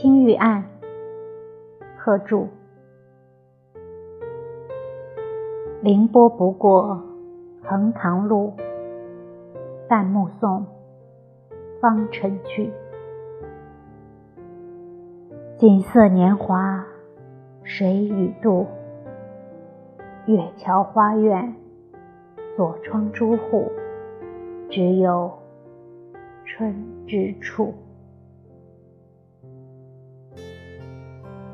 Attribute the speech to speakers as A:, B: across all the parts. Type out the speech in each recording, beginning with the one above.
A: 青玉案，贺铸。凌波不过横塘路，但目送方尘去。锦瑟年华谁与度？月桥花院锁窗朱户，只有春之处。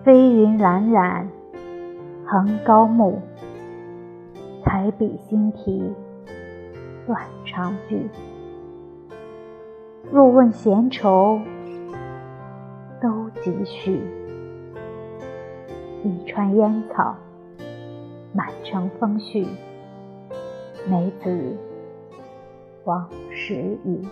A: 飞云冉冉横高木。彩笔新题断肠句，若问闲愁，都几许？一川烟草，满城风絮，梅子黄时雨。